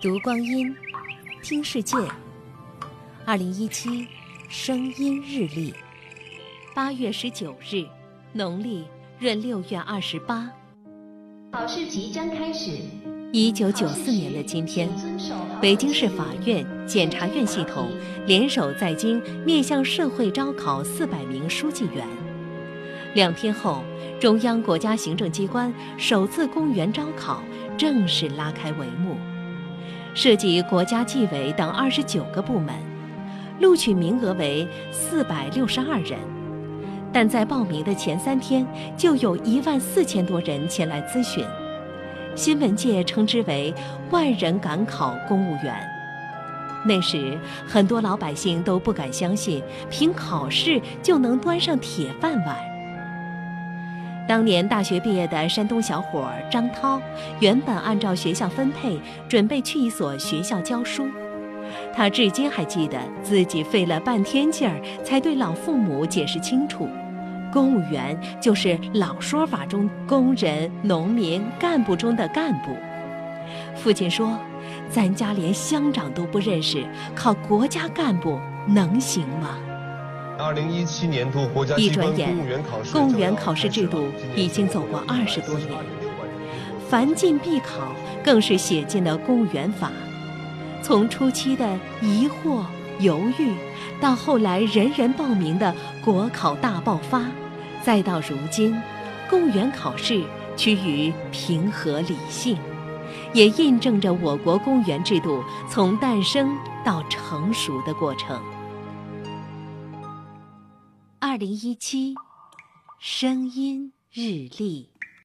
读光阴，听世界。二零一七声音日历，八月十九日，农历闰六月二十八。考试即将开始。一九九四年的今天，北京市法院、检察院系统联手在京面向社会招考四百名书记员。两天后，中央国家行政机关首次公务员招考正式拉开帷幕。涉及国家纪委等二十九个部门，录取名额为四百六十二人，但在报名的前三天，就有一万四千多人前来咨询。新闻界称之为“万人赶考公务员”。那时，很多老百姓都不敢相信，凭考试就能端上铁饭碗。当年大学毕业的山东小伙张涛，原本按照学校分配准备去一所学校教书，他至今还记得自己费了半天劲儿才对老父母解释清楚，公务员就是老说法中工人、农民、干部中的干部。父亲说：“咱家连乡长都不认识，考国家干部能行吗？”二零一七年度国家一转眼，公务员考试制度已经走过二十多年，凡进必考更是写进了公务员法。从初期的疑惑犹豫，到后来人人报名的国考大爆发，再到如今，公务员考试趋于平和理性，也印证着我国公务员制度从诞生到成熟的过程。二零一七，声音日历。